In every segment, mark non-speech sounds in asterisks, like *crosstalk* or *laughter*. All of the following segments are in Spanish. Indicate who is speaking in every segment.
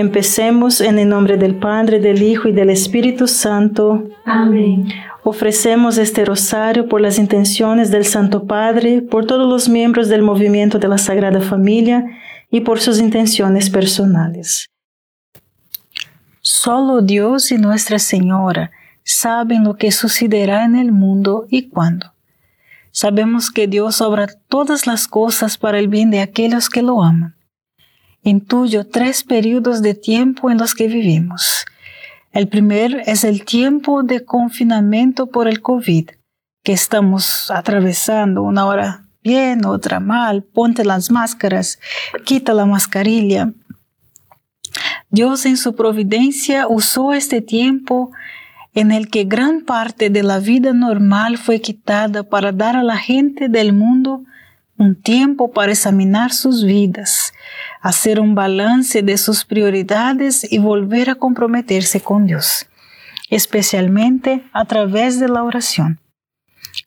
Speaker 1: Empecemos en el nombre del Padre, del Hijo y del Espíritu Santo.
Speaker 2: Amén.
Speaker 1: Ofrecemos este rosario por las intenciones del Santo Padre, por todos los miembros del movimiento de la Sagrada Familia y por sus intenciones personales. Solo Dios y Nuestra Señora saben lo que sucederá en el mundo y cuándo. Sabemos que Dios obra todas las cosas para el bien de aquellos que lo aman. Intuyo tres periodos de tiempo en los que vivimos el primer es el tiempo de confinamiento por el COVID, que estamos atravesando una hora bien, otra mal, ponte las máscaras, quita la mascarilla. Dios en su providencia usó este tiempo en el que gran parte de la vida normal fue quitada para dar a la gente del mundo un tiempo para examinar sus vidas, hacer un balance de sus prioridades y volver a comprometerse con Dios, especialmente a través de la oración.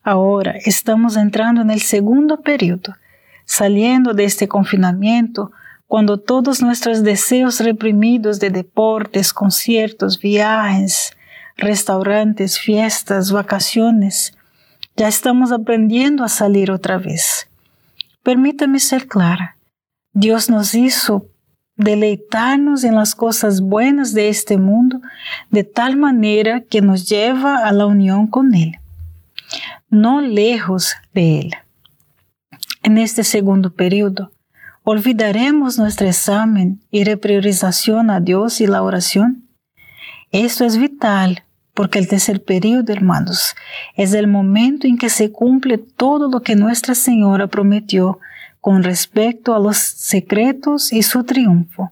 Speaker 1: Ahora estamos entrando en el segundo periodo, saliendo de este confinamiento cuando todos nuestros deseos reprimidos de deportes, conciertos, viajes, restaurantes, fiestas, vacaciones, ya estamos aprendiendo a salir otra vez. Permítame ser clara. Dios nos hizo deleitarnos en las cosas buenas de este mundo de tal manera que nos lleva a la unión con Él, no lejos de Él. En este segundo periodo, ¿olvidaremos nuestro examen y repriorización a Dios y la oración? Esto es vital porque el tercer periodo, hermanos, es el momento en que se cumple todo lo que Nuestra Señora prometió con respecto a los secretos y su triunfo.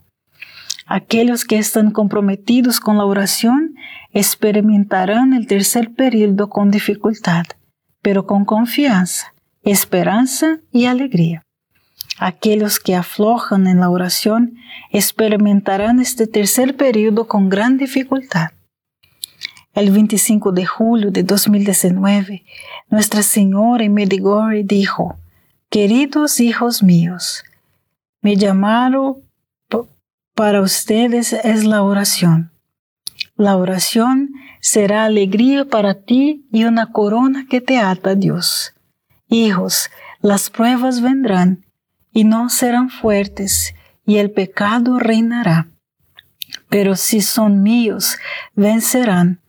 Speaker 1: Aquellos que están comprometidos con la oración experimentarán el tercer periodo con dificultad, pero con confianza, esperanza y alegría. Aquellos que aflojan en la oración experimentarán este tercer periodo con gran dificultad el 25 de julio de 2019, Nuestra Señora en Medigore dijo, Queridos hijos míos, mi llamado para ustedes es la oración. La oración será alegría para ti y una corona que te ata a Dios. Hijos, las pruebas vendrán y no serán fuertes, y el pecado reinará. Pero si son míos, vencerán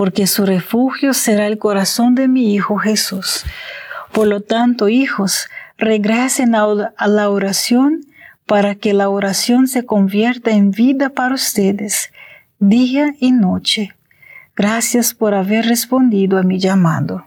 Speaker 1: porque su refugio será el corazón de mi Hijo Jesús. Por lo tanto, hijos, regresen a la oración para que la oración se convierta en vida para ustedes, día y noche. Gracias por haber respondido a mi llamado.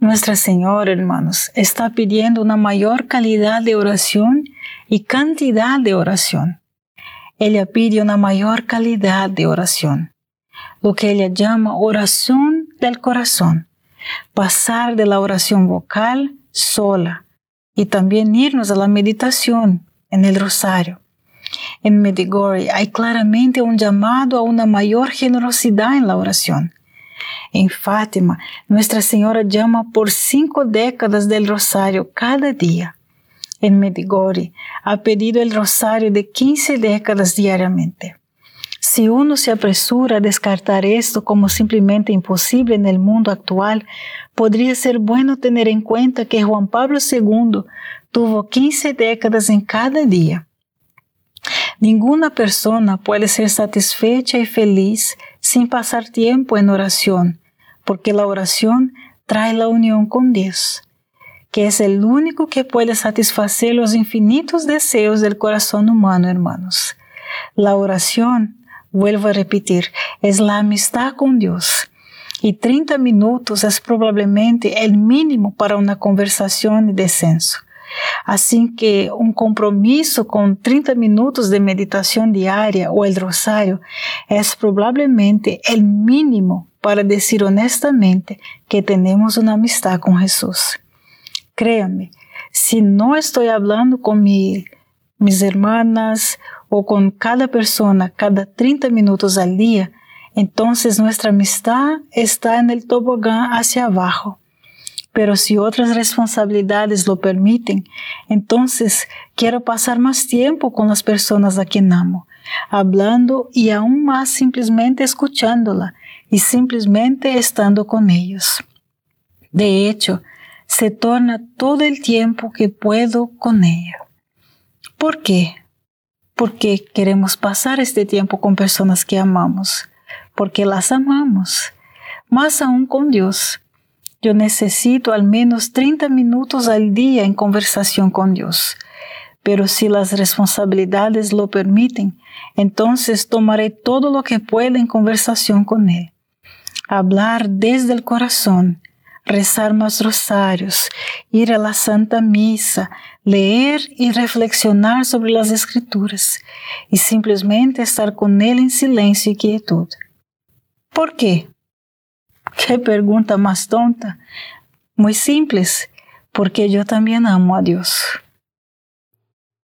Speaker 1: Nuestra Señora, hermanos, está pidiendo una mayor calidad de oración y cantidad de oración. Ella pide una mayor calidad de oración, lo que ella llama oración del corazón, pasar de la oración vocal sola y también irnos a la meditación en el rosario. En Medigori hay claramente un llamado a una mayor generosidad en la oración en Fátima, Nuestra Señora llama por cinco décadas del rosario cada día. En Medigori ha pedido el rosario de 15 décadas diariamente. Si uno se apresura a descartar esto como simplemente imposible en el mundo actual, podría ser bueno tener en cuenta que Juan Pablo II tuvo 15 décadas en cada día. Ninguna persona puede ser satisfecha y feliz sin pasar tiempo en oración, porque la oración trae la unión con Dios, que es el único que puede satisfacer los infinitos deseos del corazón humano, hermanos. La oración, vuelvo a repetir, es la amistad con Dios. Y 30 minutos es probablemente el mínimo para una conversación de descenso. Así que un compromiso con 30 minutos de meditación diaria o el rosario es probablemente el mínimo para decir honestamente que tenemos una amistad con Jesús. Créame, si no estoy hablando con mis hermanas o con cada persona cada 30 minutos al día, entonces nuestra amistad está en el tobogán hacia abajo pero si otras responsabilidades lo permiten, entonces quiero pasar más tiempo con las personas a quien amo, hablando y aún más simplemente escuchándola y simplemente estando con ellos. De hecho, se torna todo el tiempo que puedo con ella. ¿Por qué? Porque queremos pasar este tiempo con personas que amamos, porque las amamos, más aún con Dios yo necesito al menos 30 minutos al día en conversación con Dios. Pero si las responsabilidades lo permiten, entonces tomaré todo lo que pueda en conversación con Él. Hablar desde el corazón, rezar más rosarios, ir a la Santa Misa, leer y reflexionar sobre las escrituras y simplemente estar con Él en silencio y quietud. ¿Por qué? *laughs* Qué pregunta más tonta. Muy simples,
Speaker 3: porque yo también amo a Dios.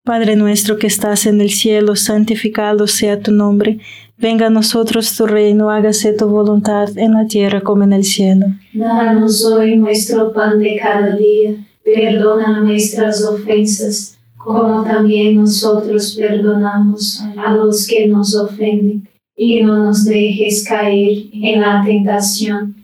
Speaker 3: Padre nuestro que estás en el cielo, santificado sea tu nombre. Venga a nosotros tu reino, hágase tu voluntad en la tierra como en el cielo.
Speaker 2: Danos hoy nuestro pan de cada día, perdona nuestras ofensas, como también nosotros perdonamos a los que nos ofenden, y no nos dejes caer en la tentación,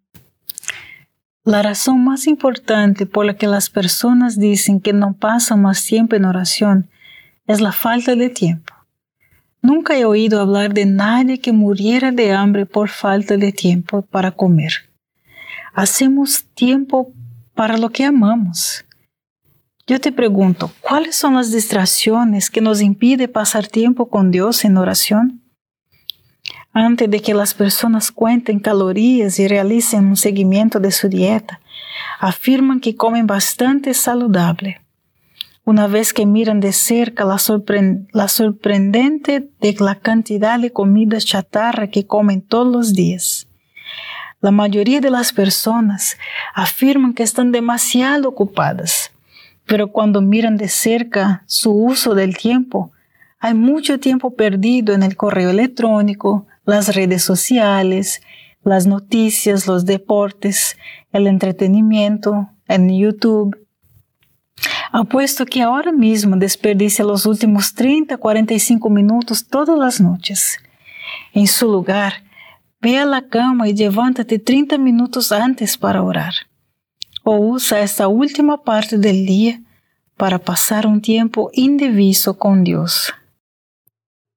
Speaker 3: La razón más importante por la que las personas dicen que no pasan más tiempo en oración es la falta de tiempo. Nunca he oído hablar de nadie que muriera de hambre por falta de tiempo para comer. Hacemos tiempo para lo que amamos. Yo te pregunto, ¿cuáles son las distracciones que nos impiden pasar tiempo con Dios en oración? Antes de que las personas cuenten calorías y realicen un seguimiento de su dieta, afirman que comen bastante saludable. Una vez que miran de cerca la, la sorprendente de la cantidad de comida chatarra que comen todos los días. La mayoría de las personas afirman que están demasiado ocupadas pero cuando miran de cerca su uso del tiempo, hay mucho tiempo perdido en el correo electrónico, las redes sociales, las noticias, los deportes, el entretenimiento, en YouTube. Apuesto que ahora mismo desperdicia los últimos 30, 45 minutos todas las noches. En su lugar, ve a la cama y levántate 30 minutos antes para orar. O usa esta última parte del día para pasar un tiempo indiviso con Dios.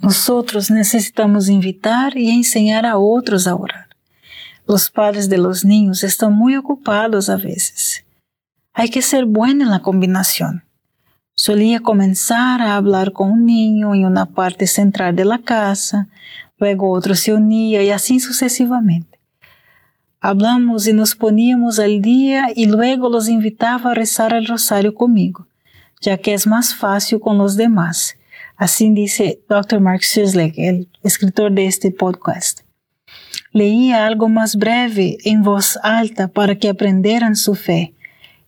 Speaker 3: Nosotros necesitamos invitar y enseñar a otros a orar. Los padres de los niños están muy ocupados a veces. Hay que ser bueno en la combinación. Solía comenzar a hablar con un niño en una parte central de la casa, luego otro se unía y así sucesivamente. Hablamos y nos poníamos al día y luego los invitaba a rezar el rosario conmigo, ya que es más fácil con los demás. Así dice Dr. Mark Sislek, el escritor de este podcast. Leía algo más breve en voz alta para que aprendieran su fe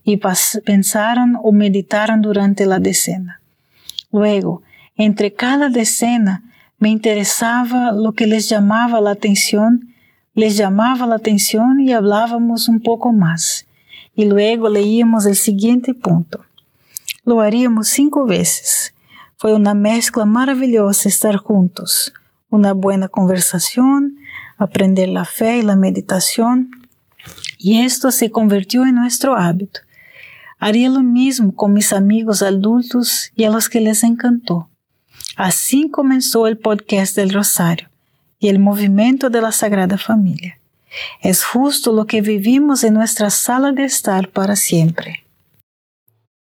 Speaker 3: y pensaran o meditaran durante la decena. Luego, entre cada decena, me interesaba lo que les llamaba la atención les llamaba la atención y hablábamos un poco más. Y luego leíamos el siguiente punto. Lo haríamos cinco veces. Fue una mezcla maravillosa estar juntos. Una buena conversación, aprender la fe y la meditación. y esto se convirtió en nuestro hábito. Haría lo mismo con mis amigos adultos y a los que les encantó. Así comenzó el podcast del Rosario y el movimiento de la Sagrada Familia. Es justo lo que vivimos en nuestra sala de estar para siempre.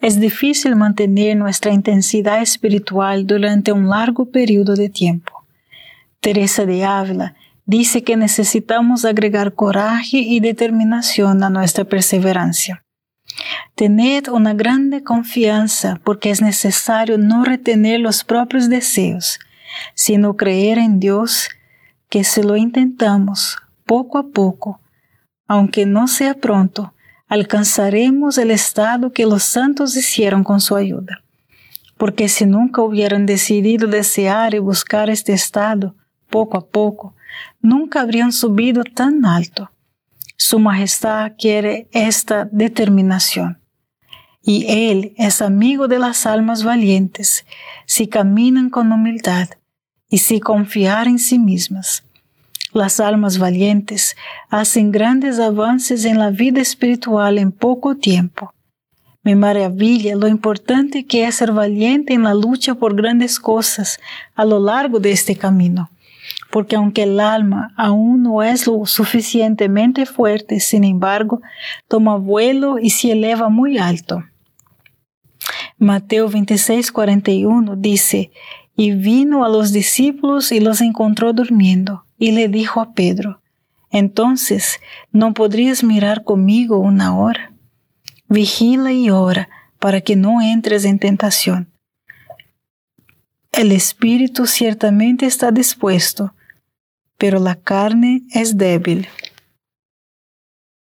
Speaker 3: Es difícil mantener nuestra intensidad espiritual durante un largo periodo de tiempo. Teresa de Ávila dice que necesitamos agregar coraje y determinación a nuestra perseverancia. Tened una grande confianza porque es necesario no retener los propios deseos, sino creer en Dios que si lo intentamos poco a poco, aunque no sea pronto, alcanzaremos el estado que los santos hicieron con su ayuda. Porque si nunca hubieran decidido desear y buscar este estado, poco a poco, nunca habrían subido tan alto. Su Majestad quiere esta determinación. Y Él es amigo de las almas valientes si caminan con humildad y si confiar en sí mismas. Las almas valientes hacen grandes avances en la vida espiritual en poco tiempo. Me maravilla lo importante que es ser valiente en la lucha por grandes cosas a lo largo de este camino, porque aunque el alma aún no es lo suficientemente fuerte, sin embargo, toma vuelo y se eleva muy alto. Mateo 26, 41 dice, y vino a los discípulos y los encontró durmiendo, y le dijo a Pedro, entonces, ¿no podrías mirar conmigo una hora? Vigila y ora para que no entres en tentación. El espíritu ciertamente está dispuesto, pero la carne es débil.